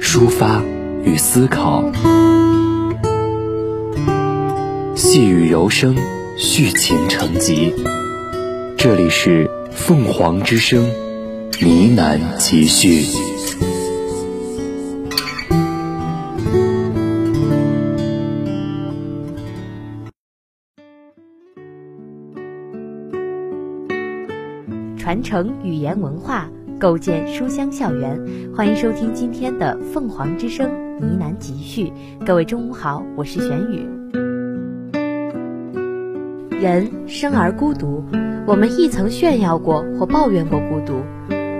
抒发与思考。细雨柔声，续情成集。这里是凤凰之声呢喃集序。传承语言文化，构建书香校园。欢迎收听今天的《凤凰之声呢喃集序》。各位中午好，我是玄宇。人生而孤独，我们亦曾炫耀过或抱怨过孤独，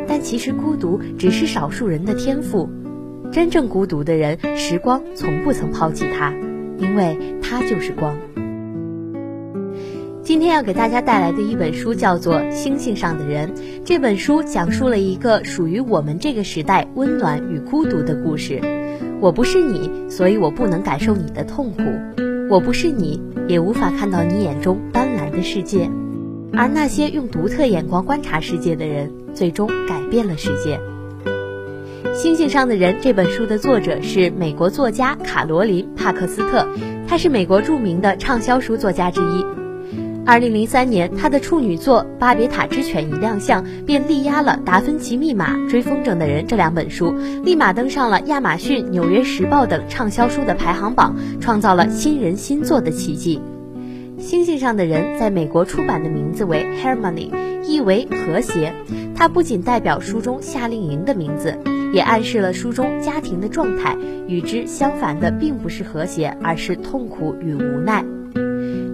但其实孤独只是少数人的天赋。真正孤独的人，时光从不曾抛弃他，因为他就是光。今天要给大家带来的一本书叫做《星星上的人》。这本书讲述了一个属于我们这个时代温暖与孤独的故事。我不是你，所以我不能感受你的痛苦；我不是你，也无法看到你眼中斑斓的世界。而那些用独特眼光观察世界的人，最终改变了世界。《星星上的人》这本书的作者是美国作家卡罗琳·帕克斯特，他是美国著名的畅销书作家之一。二零零三年，他的处女作《巴别塔之犬》一亮相，便力压了《达芬奇密码》《追风筝的人》这两本书，立马登上了亚马逊、《纽约时报》等畅销书的排行榜，创造了新人新作的奇迹。《星星上的人》在美国出版的名字为《Harmony》，意为和谐。它不仅代表书中夏令营的名字，也暗示了书中家庭的状态。与之相反的，并不是和谐，而是痛苦与无奈。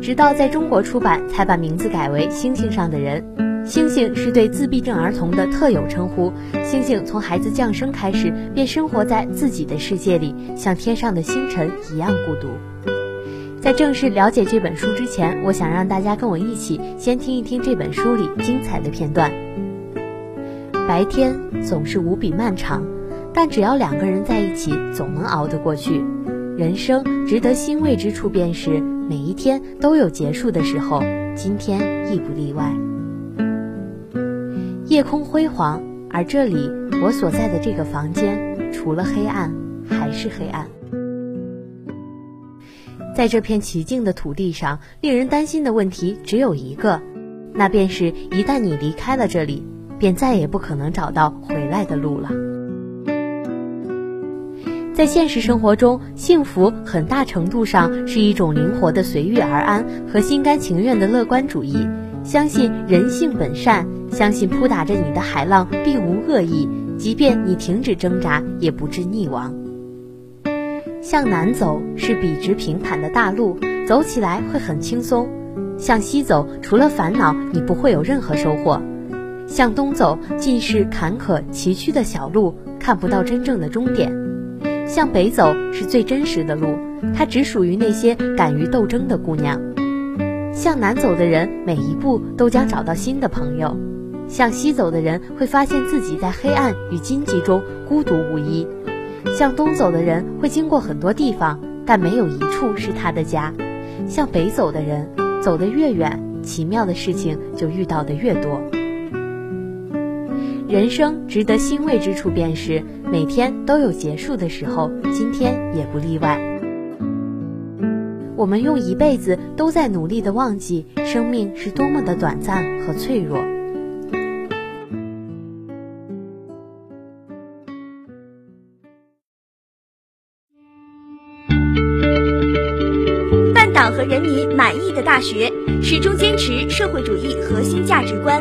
直到在中国出版，才把名字改为《星星上的人》。星星是对自闭症儿童的特有称呼。星星从孩子降生开始，便生活在自己的世界里，像天上的星辰一样孤独。在正式了解这本书之前，我想让大家跟我一起先听一听这本书里精彩的片段。白天总是无比漫长，但只要两个人在一起，总能熬得过去。人生值得欣慰之处，便是每一天都有结束的时候，今天亦不例外。夜空辉煌，而这里我所在的这个房间，除了黑暗，还是黑暗。在这片奇静的土地上，令人担心的问题只有一个，那便是一旦你离开了这里，便再也不可能找到回来的路了。在现实生活中，幸福很大程度上是一种灵活的随遇而安和心甘情愿的乐观主义，相信人性本善，相信扑打着你的海浪并无恶意，即便你停止挣扎，也不致溺亡。向南走是笔直平坦的大路，走起来会很轻松；向西走，除了烦恼，你不会有任何收获；向东走，尽是坎坷崎岖的小路，看不到真正的终点；向北走是最真实的路，它只属于那些敢于斗争的姑娘；向南走的人，每一步都将找到新的朋友；向西走的人，会发现自己在黑暗与荆棘中孤独无依。向东走的人会经过很多地方，但没有一处是他的家。向北走的人，走得越远，奇妙的事情就遇到的越多。人生值得欣慰之处，便是每天都有结束的时候，今天也不例外。我们用一辈子都在努力的忘记，生命是多么的短暂和脆弱。党和人民满意的大学，始终坚持社会主义核心价值观：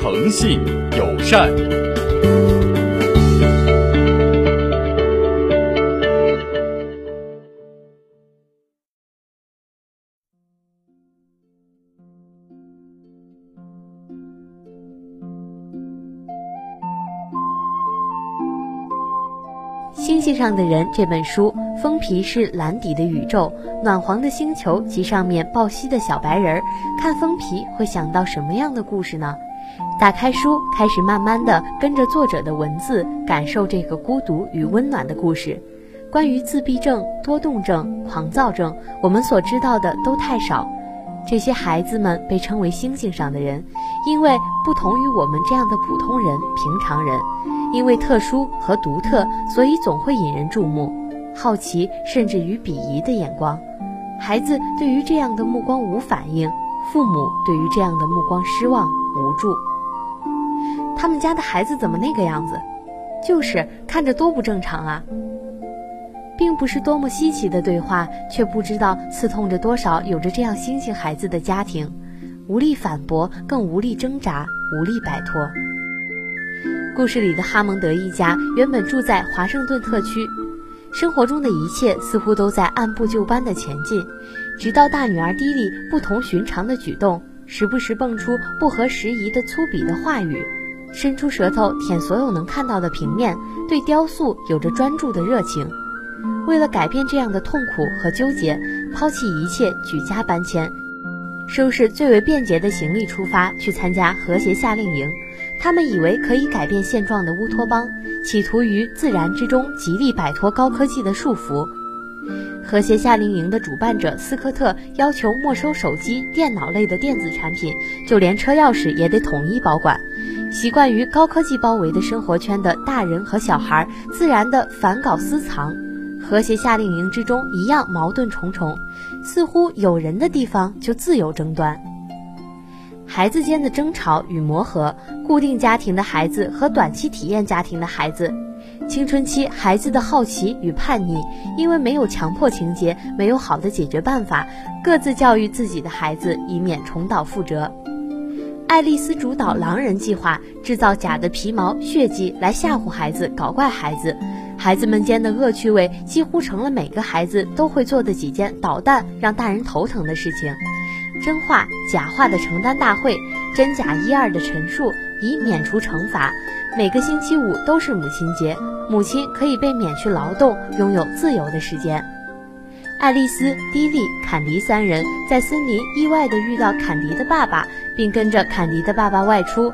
诚信、友善。星星上的人这本书，封皮是蓝底的宇宙，暖黄的星球及上面抱膝的小白人儿。看封皮会想到什么样的故事呢？打开书，开始慢慢的跟着作者的文字，感受这个孤独与温暖的故事。关于自闭症、多动症、狂躁症，我们所知道的都太少。这些孩子们被称为星星上的人，因为不同于我们这样的普通人、平常人。因为特殊和独特，所以总会引人注目、好奇，甚至于鄙夷的眼光。孩子对于这样的目光无反应，父母对于这样的目光失望无助。他们家的孩子怎么那个样子？就是看着多不正常啊！并不是多么稀奇的对话，却不知道刺痛着多少有着这样星星孩子的家庭，无力反驳，更无力挣扎，无力摆脱。故事里的哈蒙德一家原本住在华盛顿特区，生活中的一切似乎都在按部就班的前进，直到大女儿迪丽不同寻常的举动，时不时蹦出不合时宜的粗鄙的话语，伸出舌头舔所有能看到的平面，对雕塑有着专注的热情。为了改变这样的痛苦和纠结，抛弃一切，举家搬迁，收拾最为便捷的行李出发去参加和谐夏令营。他们以为可以改变现状的乌托邦，企图于自然之中极力摆脱高科技的束缚。和谐夏令营的主办者斯科特要求没收手机、电脑类的电子产品，就连车钥匙也得统一保管。习惯于高科技包围的生活圈的大人和小孩，自然的反搞私藏。和谐夏令营之中一样矛盾重重，似乎有人的地方就自有争端。孩子间的争吵与磨合，固定家庭的孩子和短期体验家庭的孩子，青春期孩子的好奇与叛逆，因为没有强迫情节，没有好的解决办法，各自教育自己的孩子，以免重蹈覆辙。爱丽丝主导狼人计划，制造假的皮毛、血迹来吓唬孩子，搞怪孩子。孩子们间的恶趣味，几乎成了每个孩子都会做的几件捣蛋、让大人头疼的事情。真话假话的承担大会，真假一二的陈述，以免除惩罚。每个星期五都是母亲节，母亲可以被免去劳动，拥有自由的时间。爱丽丝、迪丽、坎迪三人在森林意外地遇到坎迪的爸爸，并跟着坎迪的爸爸外出，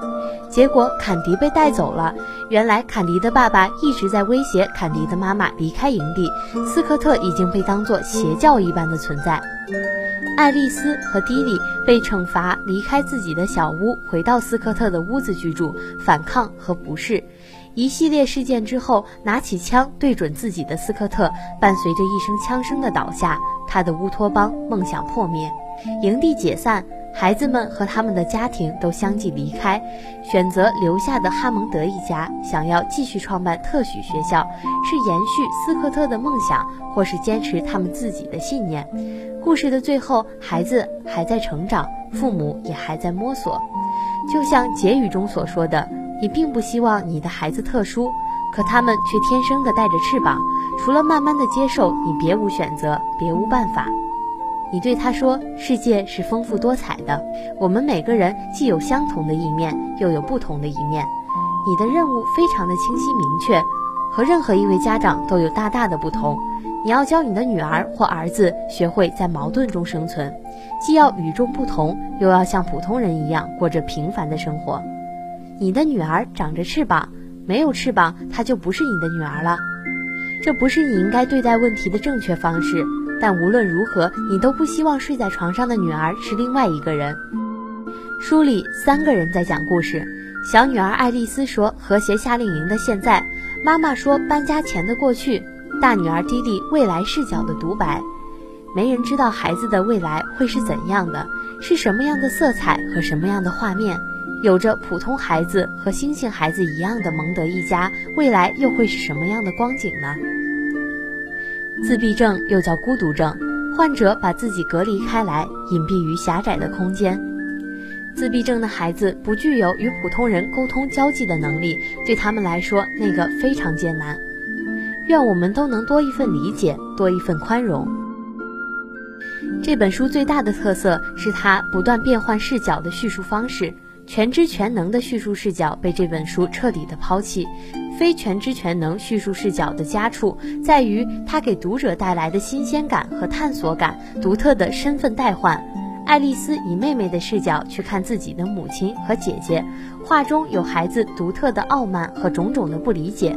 结果坎迪被带走了。原来坎迪的爸爸一直在威胁坎迪的妈妈离开营地，斯科特已经被当作邪教一般的存在。爱丽丝和迪丽被惩罚离开自己的小屋，回到斯科特的屋子居住，反抗和不适。一系列事件之后，拿起枪对准自己的斯科特，伴随着一声枪声的倒下，他的乌托邦梦想破灭，营地解散，孩子们和他们的家庭都相继离开，选择留下的哈蒙德一家想要继续创办特许学校，是延续斯科特的梦想，或是坚持他们自己的信念。故事的最后，孩子还在成长，父母也还在摸索，就像结语中所说的。你并不希望你的孩子特殊，可他们却天生的带着翅膀。除了慢慢的接受，你别无选择，别无办法。你对他说：“世界是丰富多彩的，我们每个人既有相同的一面，又有不同的一面。你的任务非常的清晰明确，和任何一位家长都有大大的不同。你要教你的女儿或儿子学会在矛盾中生存，既要与众不同，又要像普通人一样过着平凡的生活。”你的女儿长着翅膀，没有翅膀，她就不是你的女儿了。这不是你应该对待问题的正确方式。但无论如何，你都不希望睡在床上的女儿是另外一个人。书里三个人在讲故事：小女儿爱丽丝说和谐夏令营的现在，妈妈说搬家前的过去，大女儿迪丽未来视角的独白。没人知道孩子的未来会是怎样的，是什么样的色彩和什么样的画面。有着普通孩子和星星孩子一样的蒙德一家，未来又会是什么样的光景呢？自闭症又叫孤独症，患者把自己隔离开来，隐蔽于狭窄的空间。自闭症的孩子不具有与普通人沟通交际的能力，对他们来说，那个非常艰难。愿我们都能多一份理解，多一份宽容。这本书最大的特色是它不断变换视角的叙述方式。全知全能的叙述视角被这本书彻底的抛弃，非全知全能叙述视角的佳处在于它给读者带来的新鲜感和探索感，独特的身份代换。爱丽丝以妹妹的视角去看自己的母亲和姐姐，画中有孩子独特的傲慢和种种的不理解。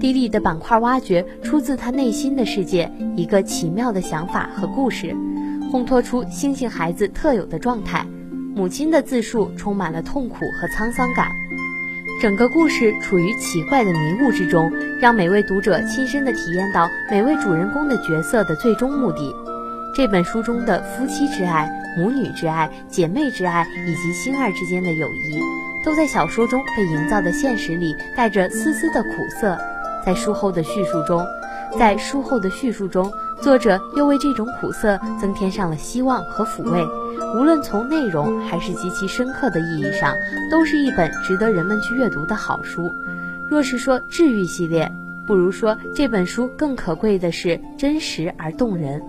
迪丽的板块挖掘出自他内心的世界，一个奇妙的想法和故事，烘托出星星孩子特有的状态。母亲的自述充满了痛苦和沧桑感，整个故事处于奇怪的迷雾之中，让每位读者亲身的体验到每位主人公的角色的最终目的。这本书中的夫妻之爱、母女之爱、姐妹之爱以及星儿之间的友谊，都在小说中被营造的现实里带着丝丝的苦涩。在书后的叙述中，在书后的叙述中，作者又为这种苦涩增添上了希望和抚慰。无论从内容还是极其深刻的意义上，都是一本值得人们去阅读的好书。若是说治愈系列，不如说这本书更可贵的是真实而动人。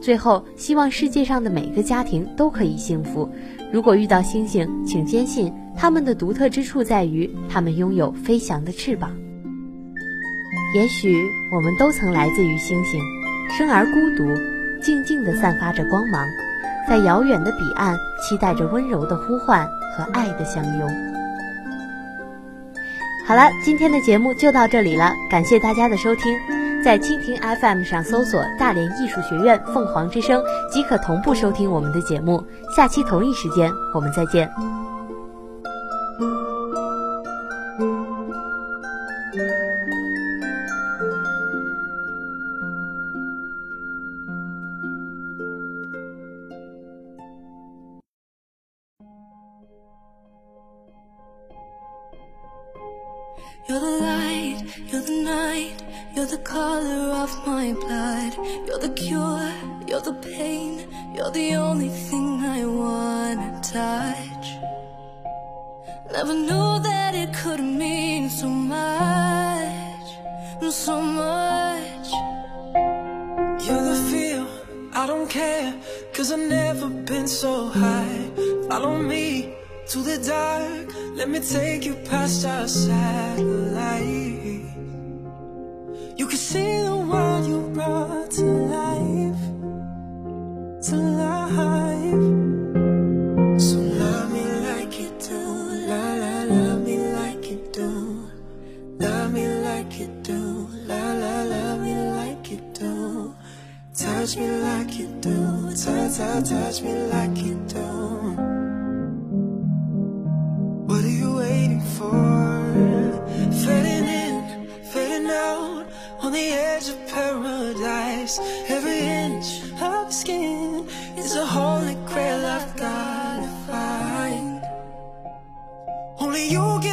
最后，希望世界上的每个家庭都可以幸福。如果遇到星星，请坚信他们的独特之处在于他们拥有飞翔的翅膀。也许我们都曾来自于星星，生而孤独，静静地散发着光芒。在遥远的彼岸，期待着温柔的呼唤和爱的相拥。好了，今天的节目就到这里了，感谢大家的收听。在蜻蜓 FM 上搜索“大连艺术学院凤凰之声”，即可同步收听我们的节目。下期同一时间，我们再见。Touch. Never knew that it could mean so much, so much. You're the feel, I don't care, cause I've never been so high. Follow me to the dark. Let me take you past our satellite. You can see the world you brought to life, to life.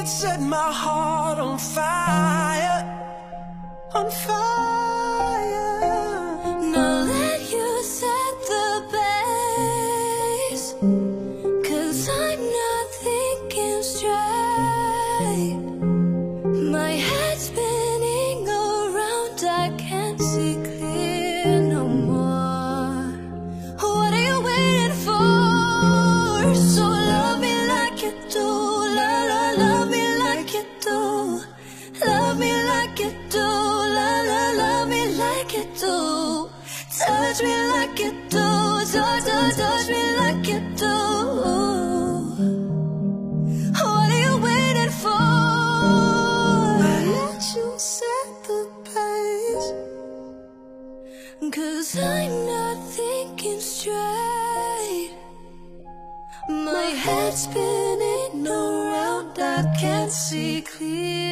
Set my heart on fire. On fire spinning around, I can't see clear